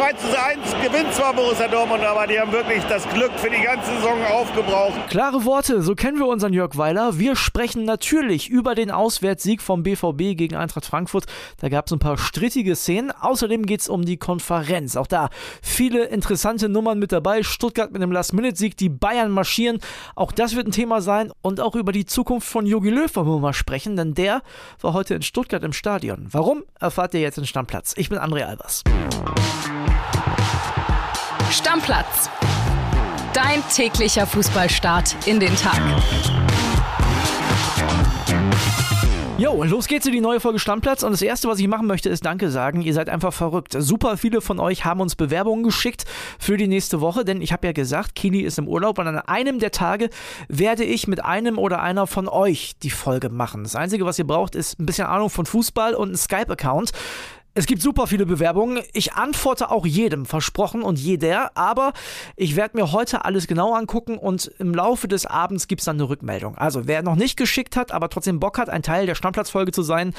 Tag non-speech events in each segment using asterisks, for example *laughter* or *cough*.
2 zu 1 gewinnt zwar Borussia Dortmund, aber die haben wirklich das Glück für die ganze Saison aufgebraucht. Klare Worte, so kennen wir unseren Jörg Weiler. Wir sprechen natürlich über den Auswärtssieg vom BVB gegen Eintracht Frankfurt. Da gab es ein paar strittige Szenen. Außerdem geht es um die Konferenz. Auch da viele interessante Nummern mit dabei. Stuttgart mit einem Last-Minute-Sieg, die Bayern marschieren. Auch das wird ein Thema sein. Und auch über die Zukunft von Jogi Löw wollen wir mal sprechen, denn der war heute in Stuttgart im Stadion. Warum, erfahrt ihr jetzt in Stammplatz. Ich bin André Albers. Stammplatz. Dein täglicher Fußballstart in den Tag. Jo, los geht's in die neue Folge Stammplatz und das erste, was ich machen möchte, ist Danke sagen. Ihr seid einfach verrückt. Super viele von euch haben uns Bewerbungen geschickt für die nächste Woche, denn ich habe ja gesagt, Kili ist im Urlaub und an einem der Tage werde ich mit einem oder einer von euch die Folge machen. Das Einzige, was ihr braucht, ist ein bisschen Ahnung von Fußball und ein Skype-Account. Es gibt super viele Bewerbungen. Ich antworte auch jedem, versprochen und jeder. Aber ich werde mir heute alles genau angucken und im Laufe des Abends gibt es dann eine Rückmeldung. Also wer noch nicht geschickt hat, aber trotzdem Bock hat, ein Teil der Stammplatzfolge zu sein,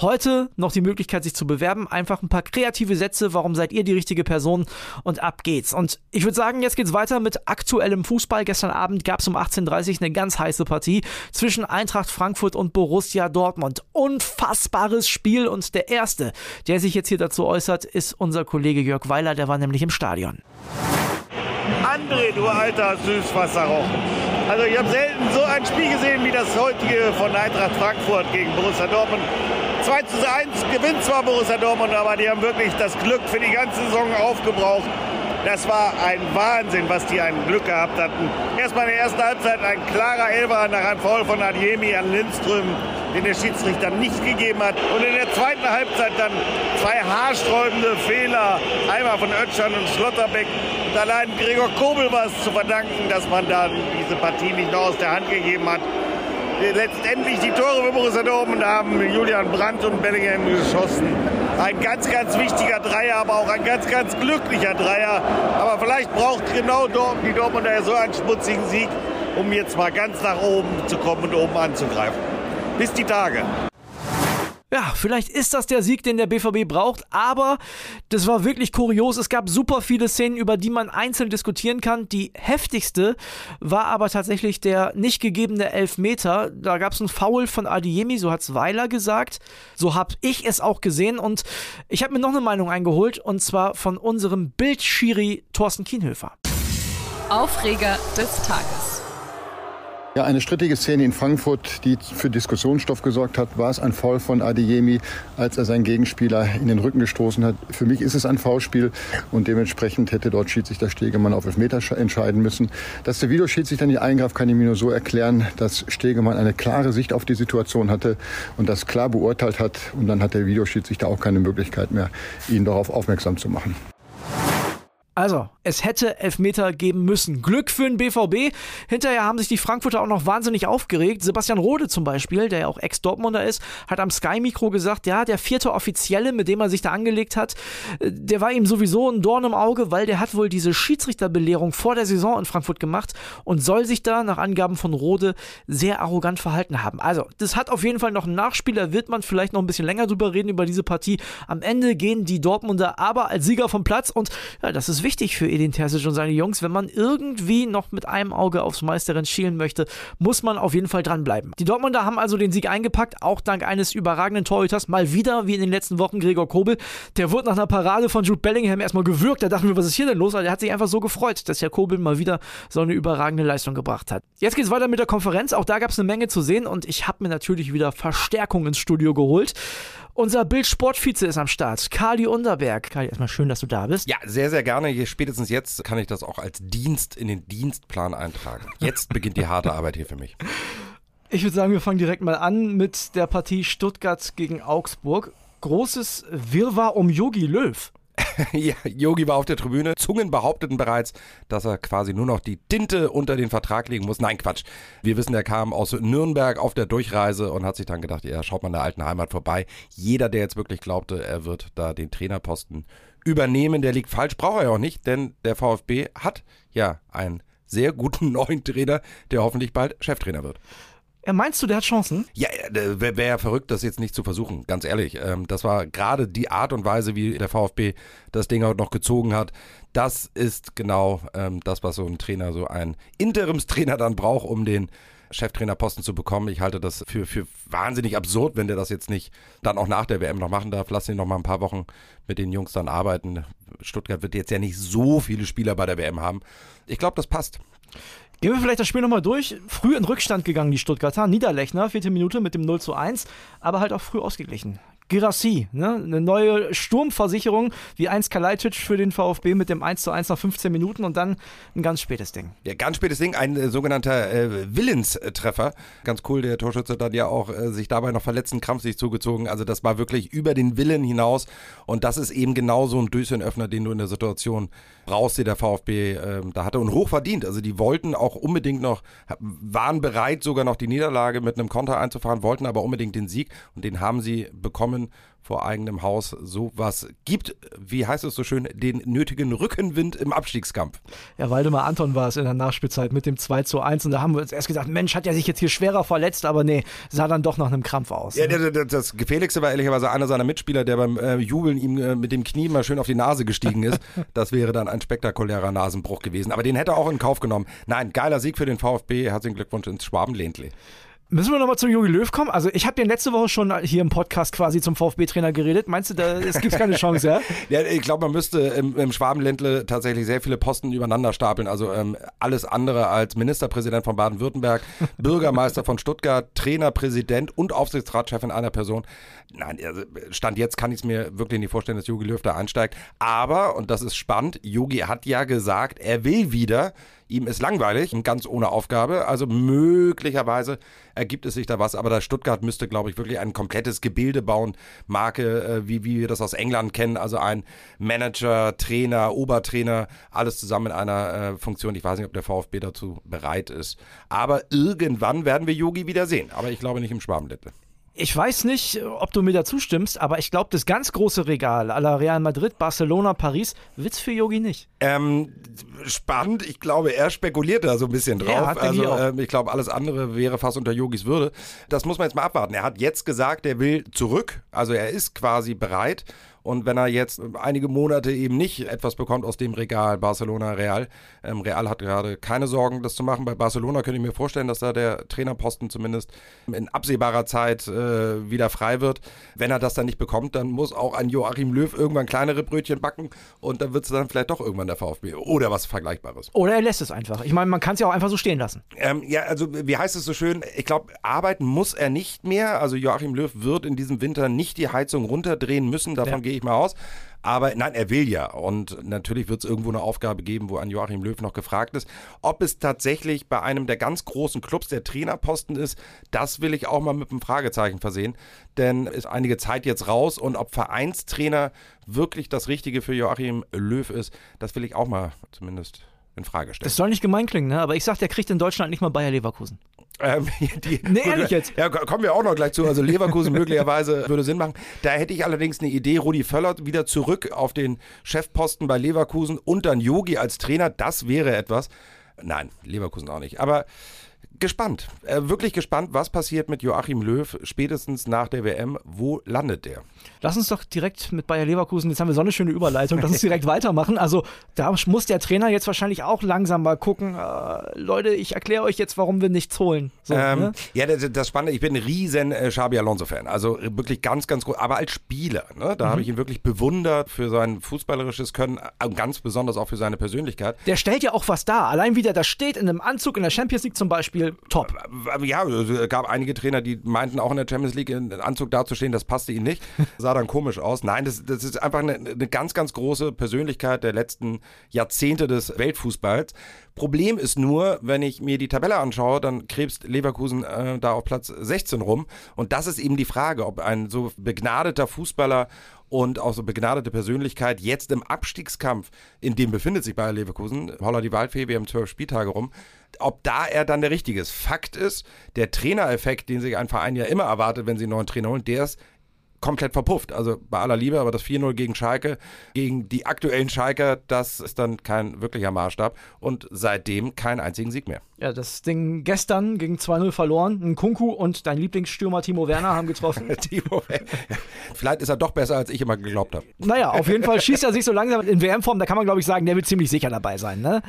Heute noch die Möglichkeit, sich zu bewerben. Einfach ein paar kreative Sätze. Warum seid ihr die richtige Person? Und ab geht's. Und ich würde sagen, jetzt geht's weiter mit aktuellem Fußball. Gestern Abend gab es um 18.30 Uhr eine ganz heiße Partie zwischen Eintracht Frankfurt und Borussia Dortmund. Unfassbares Spiel. Und der Erste, der sich jetzt hier dazu äußert, ist unser Kollege Jörg Weiler. Der war nämlich im Stadion. André, du alter Süßwasserroch. Also ich habe selten so ein Spiel gesehen wie das heutige von Eintracht Frankfurt gegen Borussia Dortmund. 2 zu 1 gewinnt zwar Borussia Dortmund, aber die haben wirklich das Glück für die ganze Saison aufgebraucht. Das war ein Wahnsinn, was die ein Glück gehabt hatten. Erstmal in der ersten Halbzeit ein klarer Elber nach einem Foul von Adjemi an Lindström, den der Schiedsrichter nicht gegeben hat. Und in der zweiten Halbzeit dann zwei haarsträubende Fehler. Einmal von Ötschern und Schlotterbeck. Und allein Gregor Kobel war es zu verdanken, dass man da diese Partie nicht noch aus der Hand gegeben hat letztendlich die Tore für Borussia Dortmund haben Julian Brandt und Bellingham geschossen. Ein ganz, ganz wichtiger Dreier, aber auch ein ganz, ganz glücklicher Dreier. Aber vielleicht braucht genau Dortmund, die Dortmunder so einen schmutzigen Sieg, um jetzt mal ganz nach oben zu kommen und oben anzugreifen. Bis die Tage. Ja, vielleicht ist das der Sieg, den der BVB braucht, aber das war wirklich kurios. Es gab super viele Szenen, über die man einzeln diskutieren kann. Die heftigste war aber tatsächlich der nicht gegebene Elfmeter. Da gab es einen Foul von Adiemi, so hat es Weiler gesagt. So habe ich es auch gesehen und ich habe mir noch eine Meinung eingeholt und zwar von unserem Bildschiri Thorsten Kienhöfer. Aufreger des Tages. Ja, eine strittige Szene in Frankfurt, die für Diskussionsstoff gesorgt hat, war es ein Foul von Adeyemi, als er seinen Gegenspieler in den Rücken gestoßen hat. Für mich ist es ein Foulspiel und dementsprechend hätte dort Schiedsrichter Stegemann auf Elfmeter entscheiden müssen. Dass der Videoschiedsrichter nicht eingreift, kann ich mir nur so erklären, dass Stegemann eine klare Sicht auf die Situation hatte und das klar beurteilt hat und dann hat der Videoschiedsrichter auch keine Möglichkeit mehr, ihn darauf aufmerksam zu machen. Also, es hätte Elfmeter geben müssen. Glück für den BVB. Hinterher haben sich die Frankfurter auch noch wahnsinnig aufgeregt. Sebastian Rode zum Beispiel, der ja auch Ex-Dortmunder ist, hat am Sky-Mikro gesagt, ja, der vierte Offizielle, mit dem er sich da angelegt hat, äh, der war ihm sowieso ein Dorn im Auge, weil der hat wohl diese Schiedsrichterbelehrung vor der Saison in Frankfurt gemacht und soll sich da nach Angaben von Rode sehr arrogant verhalten haben. Also, das hat auf jeden Fall noch einen Nachspieler, wird man vielleicht noch ein bisschen länger drüber reden über diese Partie. Am Ende gehen die Dortmunder aber als Sieger vom Platz und ja, das ist wichtig für Edin Terzic und seine Jungs. Wenn man irgendwie noch mit einem Auge aufs Meisterrennen schielen möchte, muss man auf jeden Fall dranbleiben. Die Dortmunder haben also den Sieg eingepackt, auch dank eines überragenden Torhüters. Mal wieder, wie in den letzten Wochen, Gregor Kobel. Der wurde nach einer Parade von Jude Bellingham erstmal gewürgt. Da dachten wir, was ist hier denn los? Also er hat sich einfach so gefreut, dass Herr Kobel mal wieder so eine überragende Leistung gebracht hat. Jetzt geht es weiter mit der Konferenz. Auch da gab es eine Menge zu sehen und ich habe mir natürlich wieder Verstärkung ins Studio geholt. Unser Bildsportvize ist am Start, Kali Unterberg. Kali, erstmal schön, dass du da bist. Ja, sehr, sehr gerne. Hier spätestens jetzt kann ich das auch als Dienst in den Dienstplan eintragen. Jetzt beginnt die harte Arbeit hier für mich. Ich würde sagen, wir fangen direkt mal an mit der Partie Stuttgart gegen Augsburg. Großes Wirrwarr um Yogi Löw. *laughs* ja, Yogi war auf der Tribüne. Zungen behaupteten bereits, dass er quasi nur noch die Tinte unter den Vertrag legen muss. Nein, Quatsch. Wir wissen, er kam aus Nürnberg auf der Durchreise und hat sich dann gedacht, ja, schaut mal in der alten Heimat vorbei. Jeder, der jetzt wirklich glaubte, er wird da den Trainerposten übernehmen, der liegt falsch. Braucht er ja auch nicht, denn der VfB hat ja einen sehr guten *laughs* neuen Trainer, der hoffentlich bald Cheftrainer wird. Ja, meinst du, der hat Chancen? Ja, wäre wär ja verrückt, das jetzt nicht zu versuchen, ganz ehrlich. Ähm, das war gerade die Art und Weise, wie der VfB das Ding auch noch gezogen hat. Das ist genau ähm, das, was so ein Trainer, so ein Interimstrainer dann braucht, um den Cheftrainerposten zu bekommen. Ich halte das für, für wahnsinnig absurd, wenn der das jetzt nicht dann auch nach der WM noch machen darf. Lass ihn noch mal ein paar Wochen mit den Jungs dann arbeiten. Stuttgart wird jetzt ja nicht so viele Spieler bei der WM haben. Ich glaube, das passt. Gehen wir vielleicht das Spiel nochmal durch. Früh in Rückstand gegangen, die Stuttgarter. Niederlechner, vierte Minute mit dem 0 zu 1, aber halt auch früh ausgeglichen. Girassi, ne? eine neue Sturmversicherung wie einst Kalajdzic für den VfB mit dem 1 zu 1 nach 15 Minuten und dann ein ganz spätes Ding. Ja, ganz spätes Ding, ein äh, sogenannter äh, Willenstreffer. Ganz cool, der Torschütze dann ja auch äh, sich dabei noch verletzten Krampf sich zugezogen. Also das war wirklich über den Willen hinaus und das ist eben genau so ein Döschenöffner, den du in der Situation brauchst, die der VfB äh, da hatte und hoch verdient. Also die wollten auch unbedingt noch, waren bereit sogar noch die Niederlage mit einem Konter einzufahren, wollten aber unbedingt den Sieg und den haben sie bekommen vor eigenem Haus sowas gibt, wie heißt es so schön, den nötigen Rückenwind im Abstiegskampf. Ja, Waldemar Anton war es in der Nachspielzeit mit dem 2 zu 1 und da haben wir uns erst gedacht, Mensch, hat er sich jetzt hier schwerer verletzt, aber nee, sah dann doch nach einem Krampf aus. Ja, ne? das, das, Gefährlichste war ehrlicherweise einer seiner Mitspieler, der beim äh, Jubeln ihm äh, mit dem Knie mal schön auf die Nase gestiegen ist. *laughs* das wäre dann ein spektakulärer Nasenbruch gewesen, aber den hätte er auch in Kauf genommen. Nein, geiler Sieg für den VfB, herzlichen Glückwunsch ins Schwabenländle. Müssen wir nochmal zum Jogi Löw kommen? Also ich habe den letzte Woche schon hier im Podcast quasi zum VfB-Trainer geredet. Meinst du, da, es gibt keine Chance, ja? *laughs* ja, ich glaube, man müsste im, im Schwabenländle tatsächlich sehr viele Posten übereinander stapeln. Also ähm, alles andere als Ministerpräsident von Baden-Württemberg, *laughs* Bürgermeister von Stuttgart, Trainer, Präsident und Aufsichtsratschef in einer Person. Nein, also Stand jetzt kann ich es mir wirklich nicht vorstellen, dass Jogi Löw da einsteigt. Aber, und das ist spannend, Jogi hat ja gesagt, er will wieder Ihm ist langweilig und ganz ohne Aufgabe. Also möglicherweise ergibt es sich da was. Aber da Stuttgart müsste, glaube ich, wirklich ein komplettes Gebilde bauen. Marke, äh, wie, wie wir das aus England kennen. Also ein Manager, Trainer, Obertrainer, alles zusammen in einer äh, Funktion. Ich weiß nicht, ob der VfB dazu bereit ist. Aber irgendwann werden wir Yogi wieder sehen. Aber ich glaube nicht im Schwabenländle. Ich weiß nicht, ob du mir da zustimmst, aber ich glaube, das ganz große Regal la Real Madrid, Barcelona, Paris, wird's für Yogi nicht. Ähm, spannend. Ich glaube, er spekuliert da so ein bisschen drauf. Also ähm, ich glaube, alles andere wäre fast unter Yogis Würde. Das muss man jetzt mal abwarten. Er hat jetzt gesagt, er will zurück. Also er ist quasi bereit. Und wenn er jetzt einige Monate eben nicht etwas bekommt aus dem Regal Barcelona Real, ähm, Real hat gerade keine Sorgen, das zu machen. Bei Barcelona könnte ich mir vorstellen, dass da der Trainerposten zumindest in absehbarer Zeit äh, wieder frei wird. Wenn er das dann nicht bekommt, dann muss auch ein Joachim Löw irgendwann kleinere Brötchen backen und dann wird es dann vielleicht doch irgendwann der VfB oder was Vergleichbares. Oder er lässt es einfach. Ich meine, man kann es ja auch einfach so stehen lassen. Ähm, ja, also wie heißt es so schön? Ich glaube, arbeiten muss er nicht mehr. Also Joachim Löw wird in diesem Winter nicht die Heizung runterdrehen müssen. Davon ja. gehe gehe ich mal aus. Aber nein, er will ja. Und natürlich wird es irgendwo eine Aufgabe geben, wo an Joachim Löw noch gefragt ist. Ob es tatsächlich bei einem der ganz großen Clubs der Trainerposten ist, das will ich auch mal mit einem Fragezeichen versehen. Denn ist einige Zeit jetzt raus und ob Vereinstrainer wirklich das Richtige für Joachim Löw ist, das will ich auch mal zumindest in Frage stellen. Das soll nicht gemein klingen, ne? aber ich sag, der kriegt in Deutschland nicht mal Bayer Leverkusen. Ähm, *laughs* die, nee, ehrlich jetzt. Ja, kommen wir auch noch gleich zu. Also Leverkusen möglicherweise *laughs* würde Sinn machen. Da hätte ich allerdings eine Idee, Rudi Völler wieder zurück auf den Chefposten bei Leverkusen und dann Yogi als Trainer. Das wäre etwas. Nein, Leverkusen auch nicht. Aber gespannt. Äh, wirklich gespannt, was passiert mit Joachim Löw spätestens nach der WM. Wo landet der? Lass uns doch direkt mit Bayer Leverkusen, jetzt haben wir so eine schöne Überleitung, lass uns *laughs* direkt weitermachen. Also da muss der Trainer jetzt wahrscheinlich auch langsam mal gucken, äh, Leute, ich erkläre euch jetzt, warum wir nichts holen. So, ähm, ne? Ja, das, das Spannende, ich bin ein riesen äh, Xabi Alonso-Fan, also wirklich ganz, ganz groß, aber als Spieler, ne, da mhm. habe ich ihn wirklich bewundert für sein fußballerisches Können und ganz besonders auch für seine Persönlichkeit. Der stellt ja auch was dar, allein wie der da steht in einem Anzug in der Champions League zum Beispiel, top. Ja, es gab einige Trainer, die meinten auch in der Champions League in Anzug dazustehen, das passte ihnen nicht. *laughs* sah dann komisch aus. Nein, das, das ist einfach eine, eine ganz, ganz große Persönlichkeit der letzten Jahrzehnte des Weltfußballs. Problem ist nur, wenn ich mir die Tabelle anschaue, dann krebst Leverkusen äh, da auf Platz 16 rum. Und das ist eben die Frage, ob ein so begnadeter Fußballer und auch so begnadete Persönlichkeit jetzt im Abstiegskampf, in dem befindet sich Bayer Leverkusen, Holler die Waldfee, wir haben zwölf Spieltage rum, ob da er dann der Richtige ist. Fakt ist, der Trainereffekt, den sich ein Verein ja immer erwartet, wenn sie einen neuen Trainer holen, der ist komplett verpufft. Also bei aller Liebe, aber das 4-0 gegen Schalke, gegen die aktuellen Schalker, das ist dann kein wirklicher Maßstab und seitdem keinen einzigen Sieg mehr. Ja, das Ding gestern gegen 2-0 verloren. Ein Kunku und dein Lieblingsstürmer Timo Werner haben getroffen. *laughs* Timo, vielleicht ist er doch besser, als ich immer geglaubt habe. Naja, auf jeden Fall schießt er sich so langsam in WM-Form. Da kann man, glaube ich, sagen, der wird ziemlich sicher dabei sein. Ne?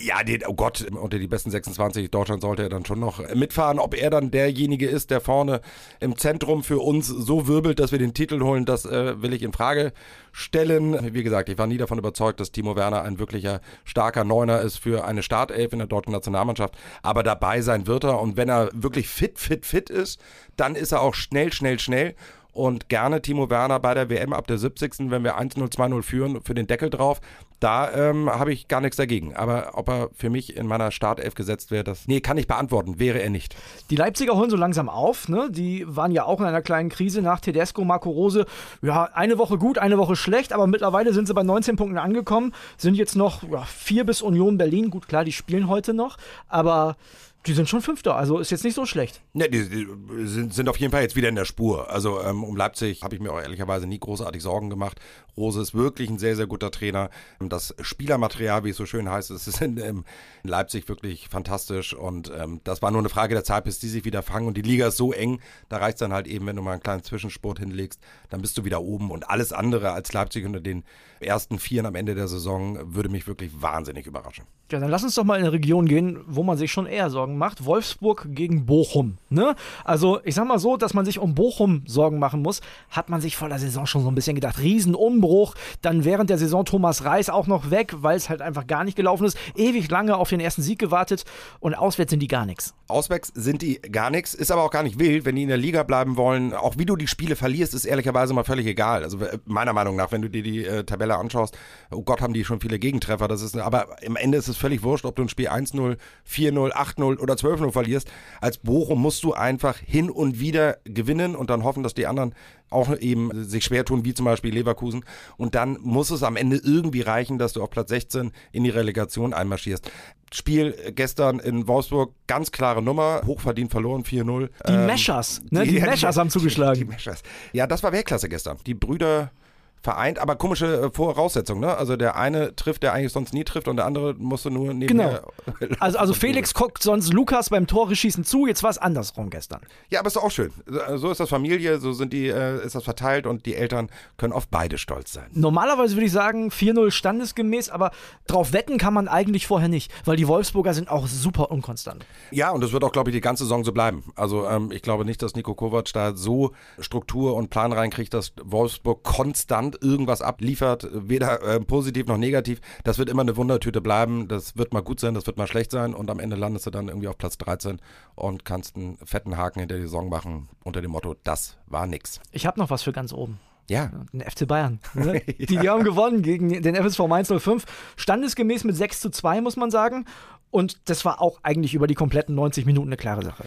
Ja, die, oh Gott, unter die besten 26 Deutschland sollte er dann schon noch mitfahren. Ob er dann derjenige ist, der vorne im Zentrum für uns so wirbelt, dass wir den Titel holen, das äh, will ich in Frage stellen. Wie gesagt, ich war nie davon überzeugt, dass Timo Werner ein wirklicher starker Neuner ist für eine Startelf in der deutschen Nationalmannschaft. Aber dabei sein wird er. Und wenn er wirklich fit, fit, fit ist, dann ist er auch schnell, schnell, schnell und gerne Timo Werner bei der WM ab der 70. wenn wir 1-0, 2-0 führen, für den Deckel drauf. Da ähm, habe ich gar nichts dagegen. Aber ob er für mich in meiner Startelf gesetzt wäre, das nee, kann ich beantworten. Wäre er nicht. Die Leipziger holen so langsam auf. Ne? Die waren ja auch in einer kleinen Krise nach Tedesco, Marco Rose. Ja, eine Woche gut, eine Woche schlecht, aber mittlerweile sind sie bei 19 Punkten angekommen. Sind jetzt noch ja, vier bis Union Berlin. Gut, klar, die spielen heute noch. Aber die sind schon Fünfter, also ist jetzt nicht so schlecht. Ne, die, die sind, sind, auf jeden Fall jetzt wieder in der Spur. Also ähm, um Leipzig habe ich mir auch ehrlicherweise nie großartig Sorgen gemacht. Rose ist wirklich ein sehr, sehr guter Trainer. Das Spielermaterial, wie es so schön heißt, ist in, in Leipzig wirklich fantastisch. Und ähm, das war nur eine Frage der Zeit, bis die sich wieder fangen. Und die Liga ist so eng, da reicht es dann halt eben, wenn du mal einen kleinen Zwischensport hinlegst, dann bist du wieder oben. Und alles andere als Leipzig unter den ersten Vieren am Ende der Saison würde mich wirklich wahnsinnig überraschen. Ja, dann lass uns doch mal in eine Region gehen, wo man sich schon eher Sorgen macht. Wolfsburg gegen Bochum. Ne? Also, ich sag mal so, dass man sich um Bochum Sorgen machen muss, hat man sich vor der Saison schon so ein bisschen gedacht. Riesenumbruch. Dann während der Saison Thomas Reis auch noch weg, weil es halt einfach gar nicht gelaufen ist. Ewig lange auf den ersten Sieg gewartet und auswärts sind die gar nichts. Auswärts sind die gar nichts, ist aber auch gar nicht wild, wenn die in der Liga bleiben wollen. Auch wie du die Spiele verlierst, ist ehrlicherweise mal völlig egal. Also meiner Meinung nach, wenn du dir die äh, Tabelle anschaust, oh Gott, haben die schon viele Gegentreffer. Das ist, aber im Ende ist es völlig wurscht, ob du ein Spiel 1-0, 4-0, 8-0 oder 12-0 verlierst. Als Bochum musst du einfach hin und wieder gewinnen und dann hoffen, dass die anderen auch eben sich schwer tun, wie zum Beispiel Leverkusen. Und dann muss es am Ende irgendwie reichen, dass du auf Platz 16 in die Relegation einmarschierst. Spiel gestern in Wolfsburg, ganz klare Nummer, hochverdient verloren, 4-0. Die ähm, Meschers, ne? Die, die Meschers haben *laughs* zugeschlagen. Die, die Meschers. Ja, das war Weltklasse gestern. Die Brüder vereint, aber komische äh, Voraussetzungen, ne? Also der eine trifft, der eigentlich sonst nie trifft und der andere musste nur neben Genau. *laughs* Also, also Felix guckt sonst Lukas beim Tore schießen zu, jetzt war es andersrum gestern. Ja, aber ist doch auch schön. So ist das Familie, so sind die, äh, ist das verteilt und die Eltern können auf beide stolz sein. Normalerweise würde ich sagen 4-0 standesgemäß, aber drauf wetten kann man eigentlich vorher nicht, weil die Wolfsburger sind auch super unkonstant. Ja, und das wird auch, glaube ich, die ganze Saison so bleiben. Also ähm, ich glaube nicht, dass Nico Kovac da so Struktur und Plan reinkriegt, dass Wolfsburg konstant irgendwas abliefert, weder äh, positiv noch negativ. Das wird immer eine Wundertüte bleiben. Das wird mal gut sein, das wird mal schlecht sein und am Ende landest du dann irgendwie auf Platz 13 und kannst einen fetten Haken hinter die Saison machen unter dem Motto, das war nix. Ich habe noch was für ganz oben. Ja. Den FC Bayern. *laughs* Ne? ja. Die, die haben gewonnen gegen den FSV Mainz 05. Standesgemäß mit 6 zu 2, muss man sagen. Und das war auch eigentlich über die kompletten 90 Minuten eine klare Sache.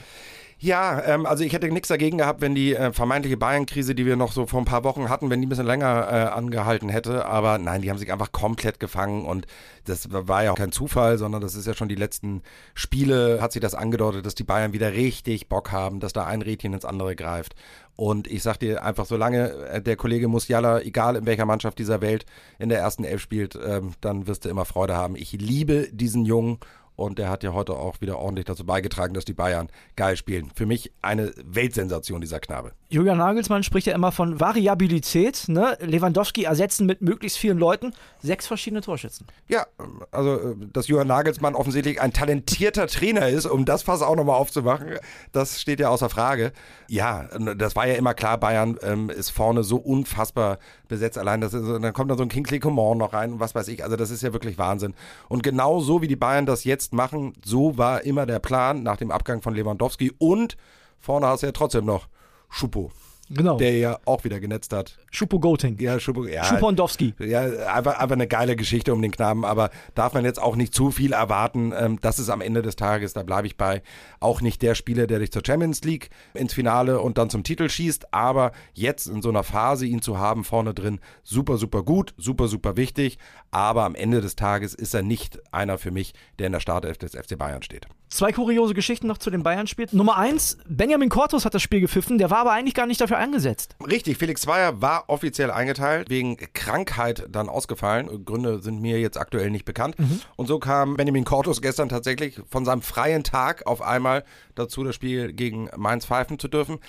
Ja, ähm, also ich hätte nichts dagegen gehabt, wenn die äh, vermeintliche Bayern-Krise, die wir noch so vor ein paar Wochen hatten, wenn die ein bisschen länger äh, angehalten hätte. Aber nein, die haben sich einfach komplett gefangen und das war ja auch kein Zufall, sondern das ist ja schon die letzten Spiele, hat sich das angedeutet, dass die Bayern wieder richtig Bock haben, dass da ein Rädchen ins andere greift. Und ich sag dir einfach, solange äh, der Kollege Musiala, egal in welcher Mannschaft dieser Welt, in der ersten Elf spielt, ähm, dann wirst du immer Freude haben. Ich liebe diesen Jungen und der hat ja heute auch wieder ordentlich dazu beigetragen, dass die Bayern geil spielen. Für mich eine Weltsensation, dieser Knabe. Julian Nagelsmann spricht ja immer von Variabilität. Ne? Lewandowski ersetzen mit möglichst vielen Leuten. Sechs verschiedene Torschützen. Ja, also dass Julian Nagelsmann offensichtlich ein talentierter Trainer ist, um das Fass auch nochmal aufzumachen, das steht ja außer Frage. Ja, das war ja immer klar, Bayern ähm, ist vorne so unfassbar besetzt. Allein das ist, dann kommt da so ein Kingsley Coman noch rein und was weiß ich. Also das ist ja wirklich Wahnsinn. Und genau so wie die Bayern das jetzt machen, so war immer der Plan nach dem Abgang von Lewandowski. Und vorne hast du ja trotzdem noch Schupo. Genau. Der ja auch wieder genetzt hat. Schupo Goting. Ja, Schupo, ja. Schupondowski. Ja, einfach, einfach eine geile Geschichte um den Knaben, aber darf man jetzt auch nicht zu viel erwarten. Ähm, das ist am Ende des Tages, da bleibe ich bei, auch nicht der Spieler, der dich zur Champions League ins Finale und dann zum Titel schießt, aber jetzt in so einer Phase ihn zu haben vorne drin, super, super gut, super, super wichtig, aber am Ende des Tages ist er nicht einer für mich, der in der Startelf des FC Bayern steht. Zwei kuriose Geschichten noch zu dem Bayern-Spiel. Nummer eins, Benjamin Cortus hat das Spiel gepfiffen, der war aber eigentlich gar nicht dafür angesetzt. Richtig, Felix Zweier war offiziell eingeteilt, wegen Krankheit dann ausgefallen. Gründe sind mir jetzt aktuell nicht bekannt. Und so kam Benjamin Cortus gestern tatsächlich von seinem freien Tag auf einmal dazu, das Spiel gegen Mainz pfeifen zu dürfen.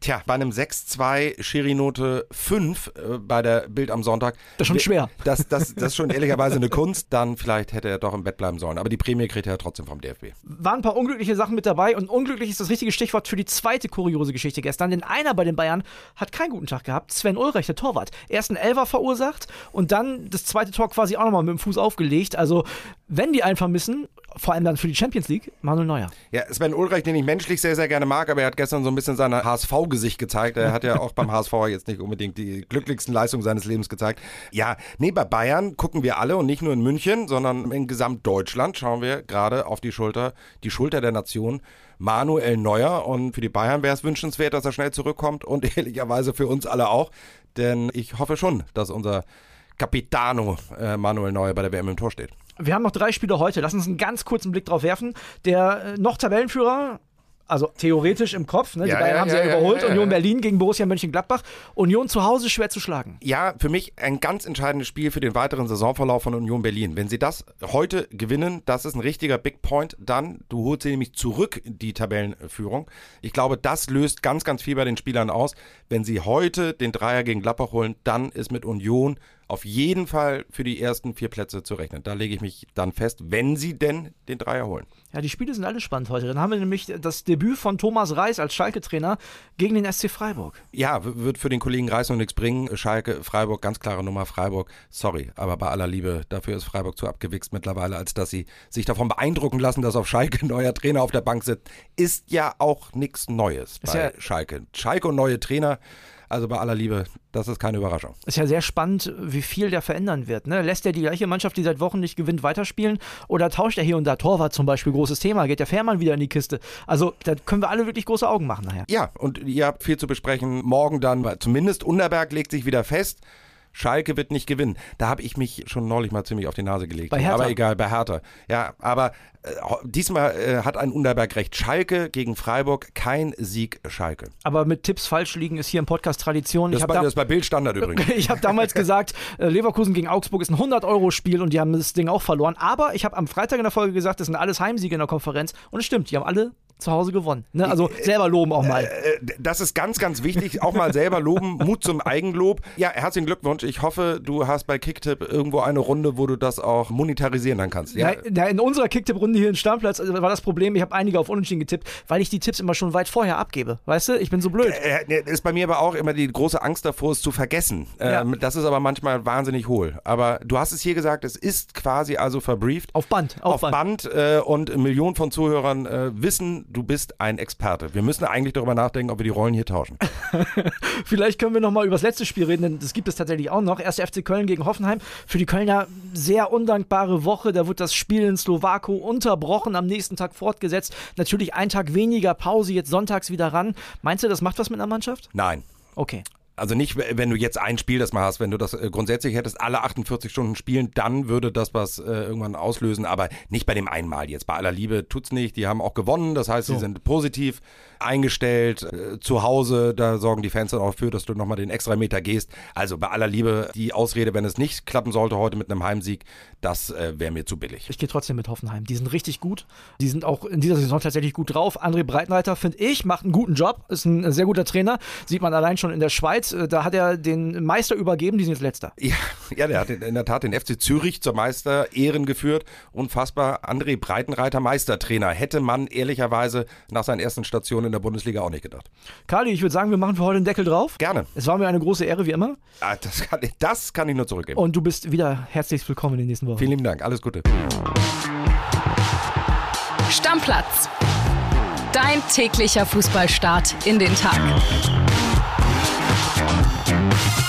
Tja, bei einem 6-2 Schiri-Note 5 äh, bei der Bild am Sonntag. Das ist schon schwer. Das, das, das ist schon *laughs* ehrlicherweise eine Kunst. Dann vielleicht hätte er doch im Bett bleiben sollen. Aber die Prämie kriegt er trotzdem vom DFB. Waren ein paar unglückliche Sachen mit dabei und unglücklich ist das richtige Stichwort für die zweite kuriose Geschichte gestern, denn einer bei den Bayern hat keinen guten Tag gehabt. Sven Ulreich, der Torwart. Erst ein Elfer verursacht und dann das zweite Tor quasi auch nochmal mit dem Fuß aufgelegt. Also, wenn die einen vermissen, vor allem dann für die Champions League, Manuel Neuer. Ja, Sven Ulreich, den ich menschlich sehr, sehr gerne mag, aber er hat gestern so ein bisschen sein HSV-Gesicht gezeigt. Er hat ja auch beim HSV jetzt nicht unbedingt die glücklichsten Leistungen seines Lebens gezeigt. Ja, nee, bei Bayern gucken wir alle und nicht nur in München, sondern in Gesamtdeutschland schauen wir gerade auf die Schulter, die Schulter der Nation. Manuel Neuer und für die Bayern wäre es wünschenswert, dass er schnell zurückkommt und *laughs* ehrlicherweise für uns alle auch, denn ich hoffe schon, dass unser Capitano äh, Manuel Neuer bei der WM im Tor steht. Wir haben noch drei Spiele heute. Lass uns einen ganz kurzen Blick drauf werfen. Der äh, noch Tabellenführer, also theoretisch im Kopf, ne? die Ja, Bayern ja, haben sie ja, ja überholt. Union Berlin gegen Borussia Mönchengladbach. Union zu Hause schwer zu schlagen. Ja, für mich ein ganz entscheidendes Spiel für den weiteren Saisonverlauf von Union Berlin. Wenn sie das heute gewinnen, das ist ein richtiger Big Point, dann, du holst sie nämlich zurück, die Tabellenführung. Ich glaube, das löst ganz, ganz viel bei den Spielern aus. Wenn sie heute den Dreier gegen Gladbach holen, dann ist mit Union auf jeden Fall für die ersten vier Plätze zu rechnen. Da lege ich mich dann fest, wenn sie denn den Dreier holen. Ja, die Spiele sind alle spannend heute. Dann haben wir nämlich das Debüt von Thomas Reis als Schalke-Trainer gegen den SC Freiburg. Ja, wird für den Kollegen Reis noch nichts bringen. Schalke, Freiburg, ganz klare Nummer Freiburg. Sorry, aber bei aller Liebe, dafür ist Freiburg zu abgewichst mittlerweile, als dass sie sich davon beeindrucken lassen, dass auf Schalke ein neuer Trainer auf der Bank sitzt. Ist ja auch nichts Neues bei ja- Schalke. Schalke und neue Trainer, also bei aller Liebe, das ist keine Überraschung. Ist ja sehr spannend, wie viel der verändern wird. Ne? Lässt er die gleiche Mannschaft, die seit Wochen nicht gewinnt, weiterspielen? Oder tauscht er hier und da Torwart zum Beispiel? Großes Thema. Geht der Fährmann wieder in die Kiste? Also, da können wir alle wirklich große Augen machen nachher. Ja, und ihr habt viel zu besprechen. Morgen dann, weil zumindest Unterberg legt sich wieder fest. Schalke wird nicht gewinnen. Da habe ich mich schon neulich mal ziemlich auf die Nase gelegt. Bei Hertha. Aber egal, bei Hertha. Ja, aber äh, diesmal äh, hat ein Unterberg recht. Schalke gegen Freiburg, kein Sieg Schalke. Aber mit Tipps falsch liegen ist hier im Podcast Tradition. Das, Ich bei, das ist bei Bild Standard übrigens. *laughs* Ich habe damals *laughs* gesagt, äh, Leverkusen gegen Augsburg ist ein 100-Euro-Spiel und die haben das Ding auch verloren. Aber ich habe am Freitag in der Folge gesagt, das sind alles Heimsiege in der Konferenz. Und es stimmt, die haben alle zu Hause gewonnen. Ne? Also selber loben auch mal. Äh, Das ist ganz, ganz wichtig. Auch mal selber loben. *laughs* Mut zum Eigenlob. Ja, herzlichen Glückwunsch. Ich hoffe, du hast bei Kicktip irgendwo eine Runde, wo du das auch monetarisieren dann kannst. Ja, Na, na, in unserer Kicktipp-Runde hier in Stammplatz äh, war das Problem, ich habe einige auf Unentschieden getippt, weil ich die Tipps immer schon weit vorher abgebe. Weißt du, ich bin so blöd. Äh, ist bei mir aber auch immer die große Angst davor, es zu vergessen. Ähm, Ja. Das ist aber manchmal wahnsinnig hohl. Aber du hast es hier gesagt, es ist quasi also verbrieft. Auf Band, auf, Auf Band äh, und Millionen von Zuhörern äh, wissen, du bist ein Experte. Wir müssen eigentlich darüber nachdenken, ob wir die Rollen hier tauschen. *laughs* Vielleicht können wir noch mal über das letzte Spiel reden, denn das gibt es tatsächlich auch noch. Erst FC Köln gegen Hoffenheim. Für die Kölner sehr undankbare Woche. Da wird das Spiel in Slowako unterbrochen, am nächsten Tag fortgesetzt. Natürlich ein Tag weniger Pause, jetzt sonntags wieder ran. Meinst du, das macht was mit einer Mannschaft? Nein. Okay. Also nicht, wenn du jetzt ein Spiel das mal hast, wenn du das äh, grundsätzlich hättest, alle 48 Stunden spielen, dann würde das was äh, irgendwann auslösen, aber nicht bei dem einmal jetzt. Bei aller Liebe tut's nicht. Die haben auch gewonnen, das heißt, sie sind positiv eingestellt. Äh, zu Hause, da sorgen die Fans dann auch für, dass du nochmal den extra Meter gehst. Also bei aller Liebe, die Ausrede, wenn es nicht klappen sollte heute mit einem Heimsieg, das äh, wäre mir zu billig. Ich gehe trotzdem mit Hoffenheim. Die sind richtig gut. Die sind auch in dieser Saison tatsächlich gut drauf. André Breitenreiter, finde ich, macht einen guten Job. Ist ein sehr guter Trainer. Sieht man allein schon in der Schweiz. Äh, Da hat er den Meister übergeben. Die sind jetzt letzter. Ja, ja, der hat in in der Tat den FC Zürich zur Meister Ehren geführt. Unfassbar. André Breitenreiter, Meistertrainer. Hätte man ehrlicherweise nach seinen ersten Stationen in der Bundesliga auch nicht gedacht. Kali, ich würde sagen, wir machen für heute den Deckel drauf. Gerne. Es war mir eine große Ehre, wie immer. Ah, das, kann, ich- das kann ich nur zurückgeben. Und du bist wieder herzlich willkommen in den nächsten Wochen. Vielen lieben Dank. Alles Gute. Stammplatz. Dein täglicher Fußballstart in den Tag. Bye.